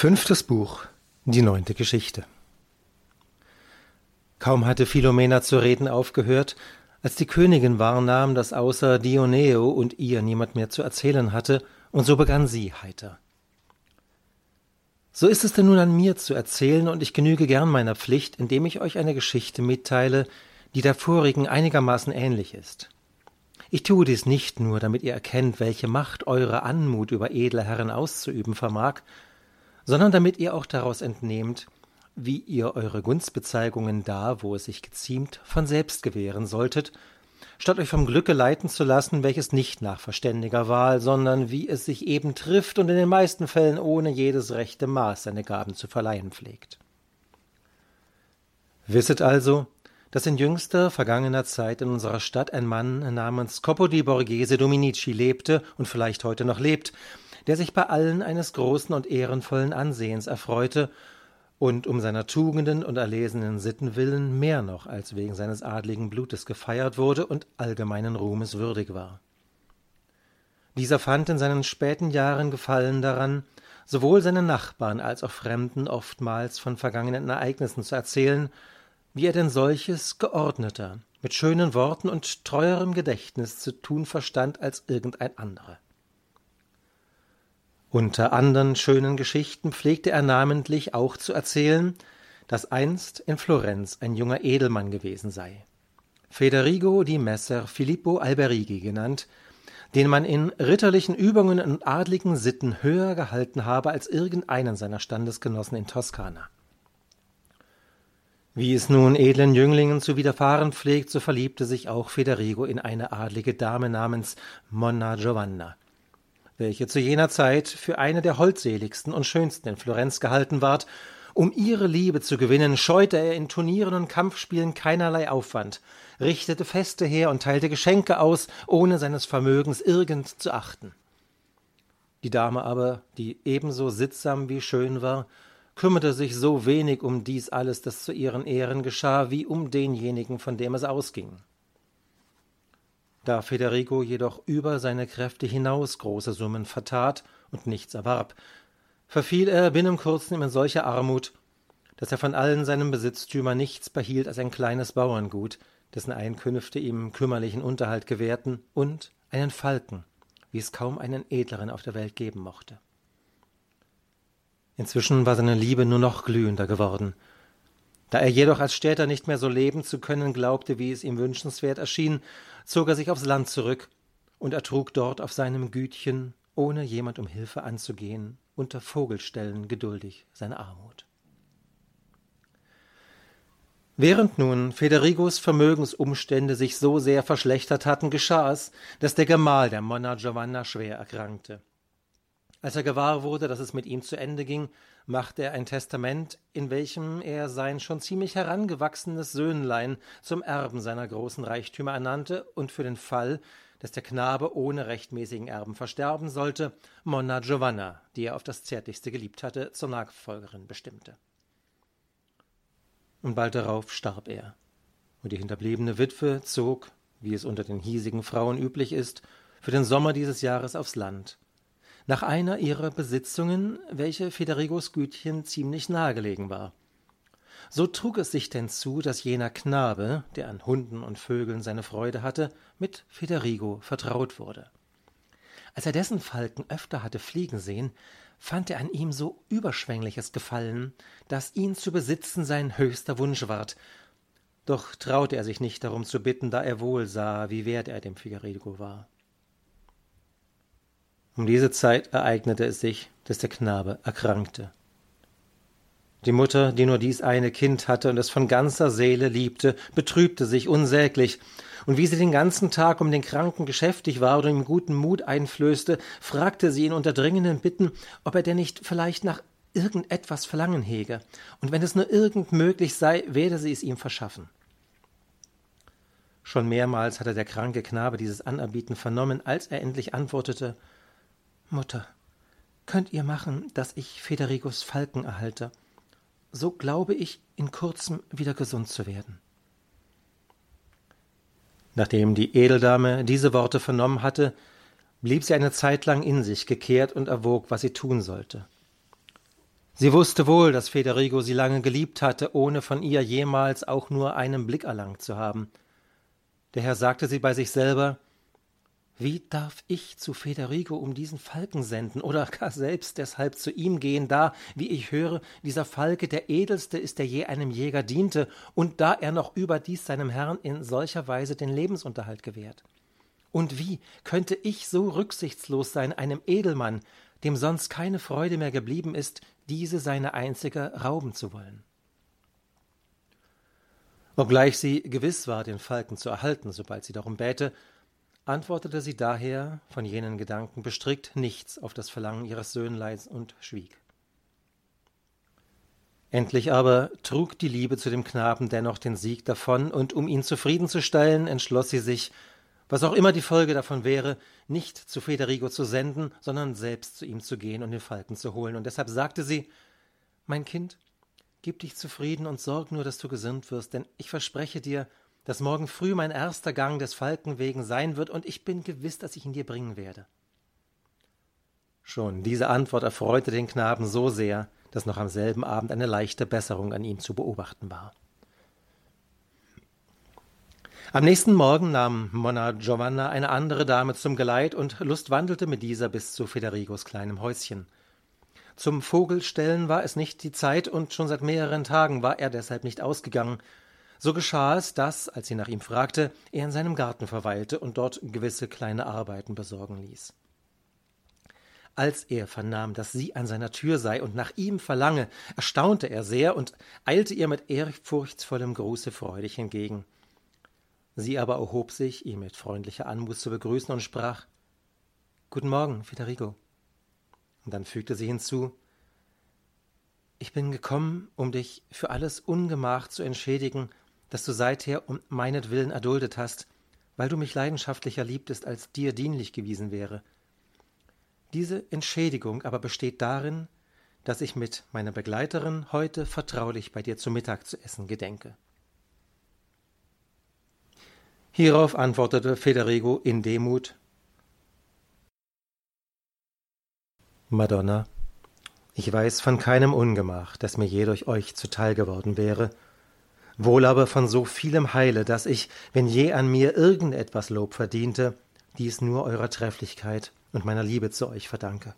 Fünftes Buch Die neunte Geschichte Kaum hatte Philomena zu reden aufgehört, als die Königin wahrnahm, dass außer Dioneo und ihr niemand mehr zu erzählen hatte, und so begann sie heiter. So ist es denn nun an mir zu erzählen, und ich genüge gern meiner Pflicht, indem ich euch eine Geschichte mitteile, die der vorigen einigermaßen ähnlich ist. Ich tue dies nicht nur, damit ihr erkennt, welche Macht eure Anmut über edle Herren auszuüben vermag, sondern damit ihr auch daraus entnehmt, wie ihr eure Gunstbezeigungen da, wo es sich geziemt, von selbst gewähren solltet, statt euch vom Glücke leiten zu lassen, welches nicht nach verständiger Wahl, sondern wie es sich eben trifft und in den meisten Fällen ohne jedes rechte Maß seine Gaben zu verleihen pflegt. Wisset also, dass in jüngster vergangener Zeit in unserer Stadt ein Mann namens Coppo di Borghese Dominici lebte und vielleicht heute noch lebt, der sich bei allen eines großen und ehrenvollen Ansehens erfreute und um seiner Tugenden und erlesenen Sitten willen mehr noch als wegen seines adligen Blutes gefeiert wurde und allgemeinen Ruhmes würdig war. Dieser fand in seinen späten Jahren Gefallen daran, sowohl seinen Nachbarn als auch Fremden oftmals von vergangenen Ereignissen zu erzählen, wie er denn solches geordneter, mit schönen Worten und treuerem Gedächtnis zu tun verstand als irgendein anderer. Unter andern schönen Geschichten pflegte er namentlich auch zu erzählen, dass einst in Florenz ein junger Edelmann gewesen sei, Federigo di Messer Filippo Alberighi genannt, den man in ritterlichen Übungen und adligen Sitten höher gehalten habe als irgendeinen seiner Standesgenossen in Toskana. Wie es nun edlen Jünglingen zu widerfahren pflegt, so verliebte sich auch Federigo in eine adlige Dame namens Monna Giovanna, welche zu jener Zeit für eine der holdseligsten und schönsten in Florenz gehalten ward. Um ihre Liebe zu gewinnen, scheute er in Turnieren und Kampfspielen keinerlei Aufwand, richtete Feste her und teilte Geschenke aus, ohne seines Vermögens irgend zu achten. Die Dame aber, die ebenso sittsam wie schön war, kümmerte sich so wenig um dies alles, das zu ihren Ehren geschah, wie um denjenigen, von dem es ausging. Da Federigo jedoch über seine Kräfte hinaus große Summen vertat und nichts erwarb, verfiel er binnen kurzem in solche Armut, dass er von allen seinen Besitztümern nichts behielt als ein kleines Bauerngut, dessen Einkünfte ihm kümmerlichen Unterhalt gewährten, und einen Falken, wie es kaum einen edleren auf der Welt geben mochte. Inzwischen war seine Liebe nur noch glühender geworden. Da er jedoch als Städter nicht mehr so leben zu können glaubte, wie es ihm wünschenswert erschien, zog er sich aufs Land zurück und ertrug dort auf seinem Gütchen, ohne jemand um Hilfe anzugehen, unter Vogelstellen geduldig seine Armut. Während nun Federigos Vermögensumstände sich so sehr verschlechtert hatten, geschah es, dass der Gemahl der Monna Giovanna schwer erkrankte. Als er gewahr wurde, dass es mit ihm zu Ende ging, machte er ein Testament, in welchem er sein schon ziemlich herangewachsenes Söhnlein zum Erben seiner großen Reichtümer ernannte und für den Fall, dass der Knabe ohne rechtmäßigen Erben versterben sollte, Monna Giovanna, die er auf das zärtlichste geliebt hatte, zur Nachfolgerin bestimmte. Und bald darauf starb er, und die hinterbliebene Witwe zog, wie es unter den hiesigen Frauen üblich ist, für den Sommer dieses Jahres aufs Land nach einer ihrer Besitzungen, welche Federigos Gütchen ziemlich nahegelegen war. So trug es sich denn zu, dass jener Knabe, der an Hunden und Vögeln seine Freude hatte, mit Federigo vertraut wurde. Als er dessen Falken öfter hatte fliegen sehen, fand er an ihm so überschwängliches Gefallen, dass ihn zu besitzen sein höchster Wunsch ward. Doch traute er sich nicht darum zu bitten, da er wohl sah, wie wert er dem Federigo war. Um diese Zeit ereignete es sich, dass der Knabe erkrankte. Die Mutter, die nur dies eine Kind hatte und es von ganzer Seele liebte, betrübte sich unsäglich, und wie sie den ganzen Tag um den Kranken geschäftig war und ihm guten Mut einflößte, fragte sie ihn unter dringenden Bitten, ob er denn nicht vielleicht nach irgendetwas Verlangen hege, und wenn es nur irgend möglich sei, werde sie es ihm verschaffen. Schon mehrmals hatte der kranke Knabe dieses Anerbieten vernommen, als er endlich antwortete Mutter, könnt ihr machen, dass ich Federigos Falken erhalte, so glaube ich, in kurzem wieder gesund zu werden. Nachdem die Edeldame diese Worte vernommen hatte, blieb sie eine Zeit lang in sich gekehrt und erwog, was sie tun sollte. Sie wusste wohl, dass Federigo sie lange geliebt hatte, ohne von ihr jemals auch nur einen Blick erlangt zu haben. Daher sagte sie bei sich selber Wie darf ich zu Federigo um diesen Falken senden oder gar selbst deshalb zu ihm gehen, da, wie ich höre, dieser Falke der edelste ist, der je einem Jäger diente, und da er noch überdies seinem Herrn in solcher Weise den Lebensunterhalt gewährt? Und wie könnte ich so rücksichtslos sein, einem Edelmann, dem sonst keine Freude mehr geblieben ist, diese seine einzige rauben zu wollen. Obgleich sie gewiss war, den Falken zu erhalten, sobald sie darum bäte, antwortete sie daher, von jenen Gedanken bestrickt, nichts auf das Verlangen ihres Söhnleins und schwieg. Endlich aber trug die Liebe zu dem Knaben dennoch den Sieg davon, und um ihn zufriedenzustellen, entschloss sie sich, was auch immer die Folge davon wäre, nicht zu Federigo zu senden, sondern selbst zu ihm zu gehen und den Falken zu holen. Und deshalb sagte sie Mein Kind, gib dich zufrieden und sorg nur, dass du gesund wirst, denn ich verspreche dir, dass morgen früh mein erster Gang des Falken wegen sein wird, und ich bin gewiss, dass ich ihn dir bringen werde. Schon diese Antwort erfreute den Knaben so sehr, dass noch am selben Abend eine leichte Besserung an ihm zu beobachten war. Am nächsten Morgen nahm Monna Giovanna eine andere Dame zum Geleit und lustwandelte mit dieser bis zu Federigos kleinem Häuschen. Zum Vogelstellen war es nicht die Zeit und schon seit mehreren Tagen war er deshalb nicht ausgegangen. So geschah es, dass, als sie nach ihm fragte, er in seinem Garten verweilte und dort gewisse kleine Arbeiten besorgen ließ. Als er vernahm, dass sie an seiner Tür sei und nach ihm verlange, erstaunte er sehr und eilte ihr mit ehrfurchtsvollem Gruße freudig entgegen. Sie aber erhob sich, ihn mit freundlicher Anmut zu begrüßen und sprach Guten Morgen, Federigo. Und dann fügte sie hinzu Ich bin gekommen, um dich für alles Ungemach zu entschädigen, das du seither um meinetwillen erduldet hast, weil du mich leidenschaftlicher liebtest, als dir dienlich gewesen wäre. Diese Entschädigung aber besteht darin, dass ich mit meiner Begleiterin heute vertraulich bei dir zu Mittag zu essen gedenke. Hierauf antwortete Federigo in Demut Madonna, ich weiß von keinem Ungemach, das mir je durch euch zuteil geworden wäre, wohl aber von so vielem Heile, dass ich, wenn je an mir irgend etwas Lob verdiente, dies nur eurer Trefflichkeit und meiner Liebe zu euch verdanke.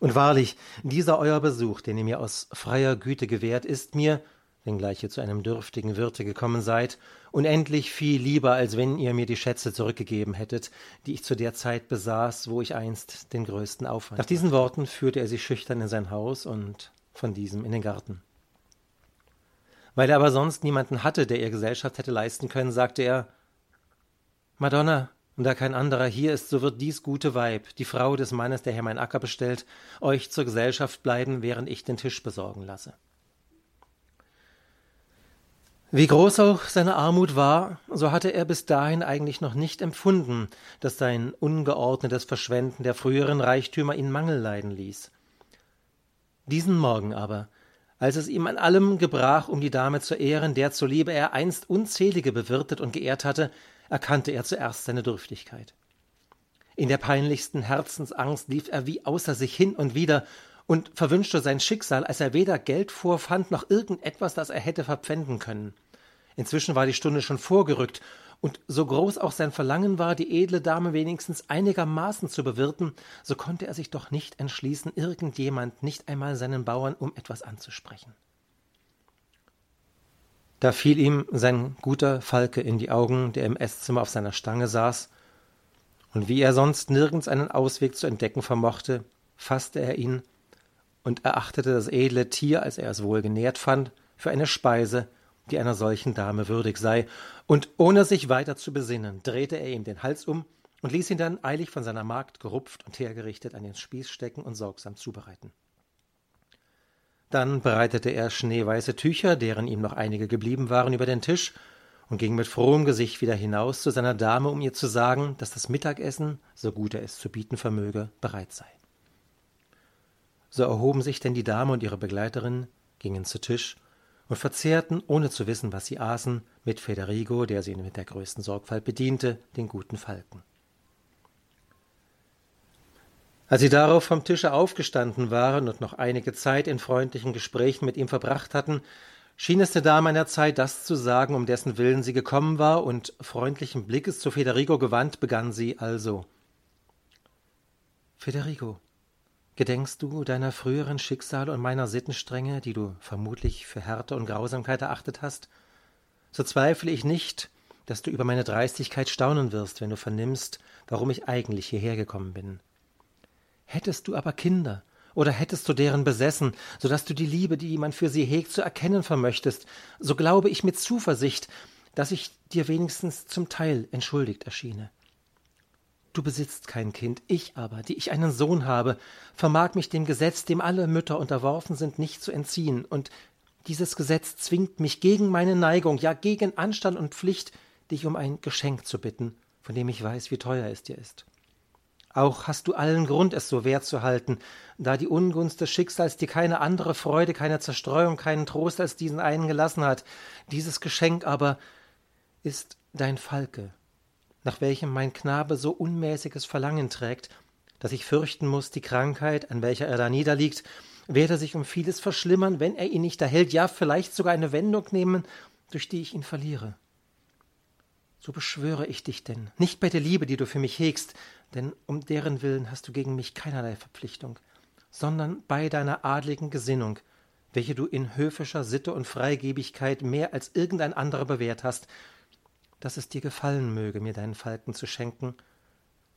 Und wahrlich, dieser euer Besuch, den ihr mir aus freier Güte gewährt, ist mir, wenngleich ihr zu einem dürftigen Wirte gekommen seid, unendlich viel lieber, als wenn ihr mir die Schätze zurückgegeben hättet, die ich zu der Zeit besaß, wo ich einst den größten Aufwand. Nach diesen Worten führte er sie schüchtern in sein Haus und von diesem in den Garten. Weil er aber sonst niemanden hatte, der ihr Gesellschaft hätte leisten können, sagte er Madonna, und da kein anderer hier ist, so wird dies gute Weib, die Frau des Mannes, der hier mein Acker bestellt, euch zur Gesellschaft bleiben, während ich den Tisch besorgen lasse. Wie groß auch seine Armut war, so hatte er bis dahin eigentlich noch nicht empfunden, dass sein ungeordnetes Verschwenden der früheren Reichtümer ihn Mangel leiden ließ. Diesen Morgen aber, als es ihm an allem gebrach, um die Dame zu ehren, der zuliebe er einst unzählige bewirtet und geehrt hatte, erkannte er zuerst seine Dürftigkeit. In der peinlichsten Herzensangst lief er wie außer sich hin und wieder und verwünschte sein Schicksal, als er weder Geld vorfand noch irgendetwas, das er hätte verpfänden können. Inzwischen war die Stunde schon vorgerückt, und so groß auch sein Verlangen war, die edle Dame wenigstens einigermaßen zu bewirten, so konnte er sich doch nicht entschließen, irgendjemand, nicht einmal seinen Bauern, um etwas anzusprechen. Da fiel ihm sein guter Falke in die Augen, der im Esszimmer auf seiner Stange saß, und wie er sonst nirgends einen Ausweg zu entdecken vermochte, fasste er ihn und erachtete das edle Tier, als er es wohl genährt fand, für eine Speise, die einer solchen Dame würdig sei, und ohne sich weiter zu besinnen, drehte er ihm den Hals um und ließ ihn dann eilig von seiner Magd gerupft und hergerichtet an den Spieß stecken und sorgsam zubereiten. Dann breitete er schneeweiße Tücher, deren ihm noch einige geblieben waren, über den Tisch und ging mit frohem Gesicht wieder hinaus zu seiner Dame, um ihr zu sagen, dass das Mittagessen, so gut er es zu bieten vermöge, bereit sei. So erhoben sich denn die Dame und ihre Begleiterin, gingen zu Tisch und verzehrten, ohne zu wissen, was sie aßen, mit Federigo, der sie mit der größten Sorgfalt bediente, den guten Falken. Als sie darauf vom Tische aufgestanden waren und noch einige Zeit in freundlichen Gesprächen mit ihm verbracht hatten, schien es der Dame der Zeit, das zu sagen, um dessen Willen sie gekommen war, und freundlichen Blickes zu Federigo gewandt, begann sie also. Federigo, gedenkst du deiner früheren Schicksale und meiner Sittenstrenge, die du vermutlich für Härte und Grausamkeit erachtet hast? So zweifle ich nicht, dass du über meine Dreistigkeit staunen wirst, wenn du vernimmst, warum ich eigentlich hierher gekommen bin. Hättest du aber Kinder, oder hättest du deren besessen, so dass du die Liebe, die man für sie hegt, zu erkennen vermöchtest, so glaube ich mit Zuversicht, dass ich dir wenigstens zum Teil entschuldigt erschiene. Du besitzt kein Kind, ich aber, die ich einen Sohn habe, vermag mich dem Gesetz, dem alle Mütter unterworfen sind, nicht zu entziehen, und dieses Gesetz zwingt mich gegen meine Neigung, ja gegen Anstand und Pflicht, dich um ein Geschenk zu bitten, von dem ich weiß, wie teuer es dir ist. Auch hast du allen Grund, es so wert zu halten, da die Ungunst des Schicksals dir keine andere Freude, keine Zerstreuung, keinen Trost als diesen einen gelassen hat. Dieses Geschenk aber ist dein Falke, nach welchem mein Knabe so unmäßiges Verlangen trägt, dass ich fürchten muss, die Krankheit, an welcher er da niederliegt, werde sich um vieles verschlimmern, wenn er ihn nicht erhält, ja vielleicht sogar eine Wendung nehmen, durch die ich ihn verliere. So beschwöre ich dich denn, nicht bei der Liebe, die du für mich hegst, denn um deren Willen hast du gegen mich keinerlei Verpflichtung, sondern bei deiner adligen Gesinnung, welche du in höfischer Sitte und Freigebigkeit mehr als irgendein anderer bewährt hast, dass es dir gefallen möge, mir deinen Falken zu schenken,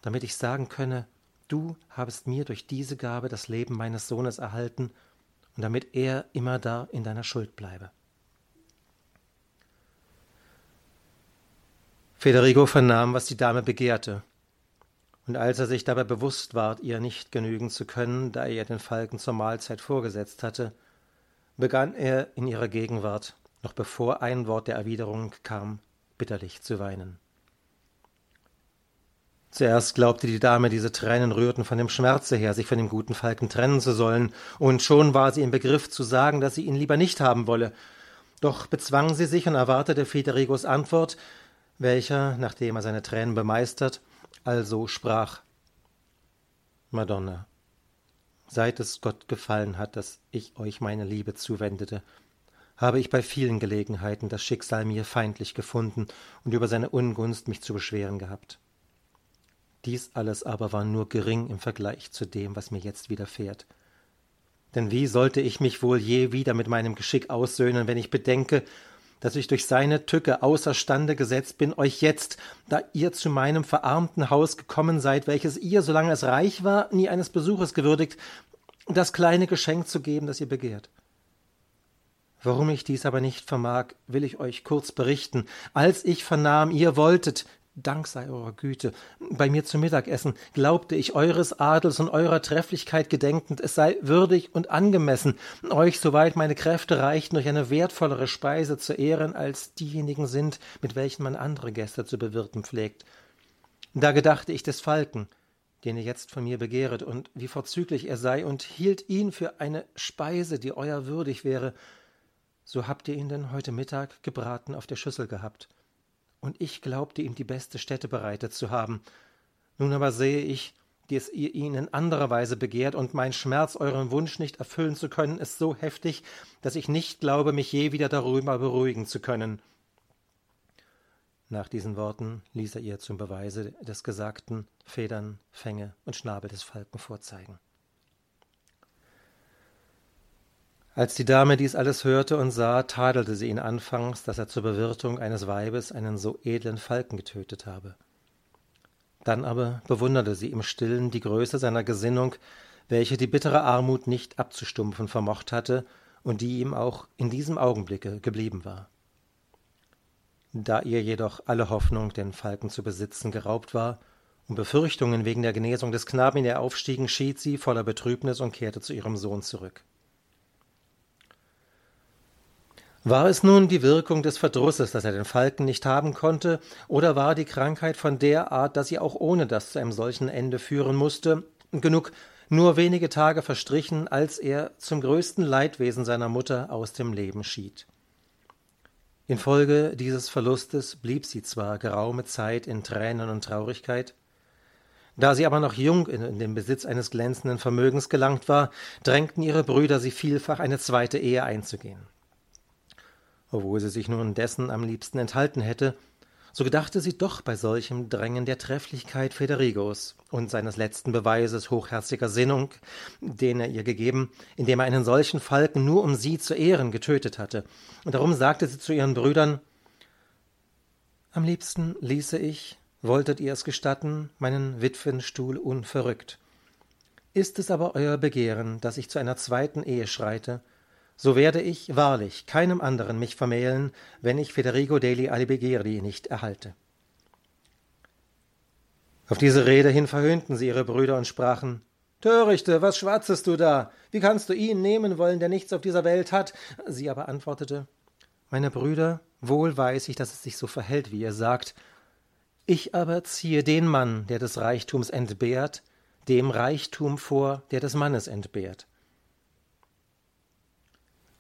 damit ich sagen könne, du habest mir durch diese Gabe das Leben meines Sohnes erhalten, und damit er immer da in deiner Schuld bleibe. Federigo vernahm, was die Dame begehrte, und als er sich dabei bewusst ward, ihr nicht genügen zu können, da er ihr den Falken zur Mahlzeit vorgesetzt hatte, begann er in ihrer Gegenwart, noch bevor ein Wort der Erwiderung kam, bitterlich zu weinen. Zuerst glaubte die Dame, diese Tränen rührten von dem Schmerze her, sich von dem guten Falken trennen zu sollen, und schon war sie im Begriff zu sagen, dass sie ihn lieber nicht haben wolle. Doch bezwang sie sich und erwartete Federigos Antwort, welcher, nachdem er seine Tränen bemeistert, also sprach Madonna, seit es Gott gefallen hat, dass ich euch meine Liebe zuwendete, habe ich bei vielen Gelegenheiten das Schicksal mir feindlich gefunden und über seine Ungunst mich zu beschweren gehabt. Dies alles aber war nur gering im Vergleich zu dem, was mir jetzt widerfährt. Denn wie sollte ich mich wohl je wieder mit meinem Geschick aussöhnen, wenn ich bedenke, dass ich durch seine Tücke außerstande gesetzt bin, euch jetzt, da ihr zu meinem verarmten Haus gekommen seid, welches ihr, solange es reich war, nie eines Besuches gewürdigt, das kleine Geschenk zu geben, das ihr begehrt. Warum ich dies aber nicht vermag, will ich euch kurz berichten. Als ich vernahm, ihr wolltet, Dank sei eurer Güte, bei mir zu Mittag essen, glaubte ich eures Adels und eurer Trefflichkeit gedenkend, es sei würdig und angemessen, euch, soweit meine Kräfte reichten, durch eine wertvollere Speise zu ehren, als diejenigen sind, mit welchen man andere Gäste zu bewirten pflegt. Da gedachte ich des Falken, den ihr jetzt von mir begehret, und wie vorzüglich er sei, und hielt ihn für eine Speise, die euer würdig wäre, so habt ihr ihn denn heute Mittag gebraten auf der Schüssel gehabt. Und ich glaubte ihm die beste Stätte bereitet zu haben. Nun aber sehe ich, dass ihr ihn in anderer Weise begehrt, und mein Schmerz, euren Wunsch nicht erfüllen zu können, ist so heftig, dass ich nicht glaube, mich je wieder darüber beruhigen zu können. Nach diesen Worten ließ er ihr zum Beweise des Gesagten Federn, Fänge und Schnabel des Falken vorzeigen. Als die Dame dies alles hörte und sah, tadelte sie ihn anfangs, dass er zur Bewirtung eines Weibes einen so edlen Falken getötet habe. Dann aber bewunderte sie im stillen die Größe seiner Gesinnung, welche die bittere Armut nicht abzustumpfen vermocht hatte und die ihm auch in diesem Augenblicke geblieben war. Da ihr jedoch alle Hoffnung, den Falken zu besitzen, geraubt war, und Befürchtungen wegen der Genesung des Knaben in ihr aufstiegen, schied sie voller Betrübnis und kehrte zu ihrem Sohn zurück. War es nun die Wirkung des Verdrusses, dass er den Falken nicht haben konnte, oder war die Krankheit von der Art, dass sie auch ohne das zu einem solchen Ende führen musste, genug nur wenige Tage verstrichen, als er zum größten Leidwesen seiner Mutter aus dem Leben schied. Infolge dieses Verlustes blieb sie zwar geraume Zeit in Tränen und Traurigkeit, Da sie aber noch jung in, in den Besitz eines glänzenden Vermögens gelangt war, drängten ihre Brüder sie vielfach, eine zweite Ehe einzugehen. Obwohl sie sich nun dessen am liebsten enthalten hätte, so gedachte sie doch bei solchem Drängen der Trefflichkeit Federigos und seines letzten Beweises hochherziger Sinnung, den er ihr gegeben, indem er einen solchen Falken nur um sie zu ehren getötet hatte. Und darum sagte sie zu ihren Brüdern Am liebsten ließe ich, wolltet ihr es gestatten, meinen Witwenstuhl unverrückt. Ist es aber euer Begehren, dass ich zu einer zweiten Ehe schreite, so werde ich wahrlich keinem anderen mich vermählen, wenn ich Federigo degli Albigeri nicht erhalte. Auf diese Rede hin verhöhnten sie ihre Brüder und sprachen Törichte, was schwatzest du da? Wie kannst du ihn nehmen wollen, der nichts auf dieser Welt hat? Sie aber antwortete Meine Brüder, wohl weiß ich, dass es sich so verhält, wie ihr sagt, ich aber ziehe den Mann, der des Reichtums entbehrt, dem Reichtum vor, der des Mannes entbehrt.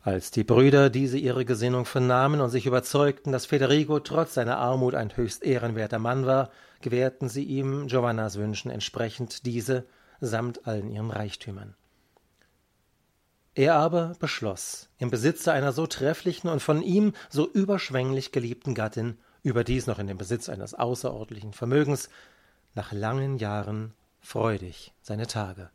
Als die Brüder diese ihre Gesinnung vernahmen und sich überzeugten, dass Federigo trotz seiner Armut ein höchst ehrenwerter Mann war, gewährten sie ihm Giovannas Wünschen entsprechend diese samt allen ihren Reichtümern. Er aber beschloss, im Besitze einer so trefflichen und von ihm so überschwänglich geliebten Gattin überdies noch in dem Besitz eines außerordentlichen Vermögens, nach langen Jahren freudig seine Tage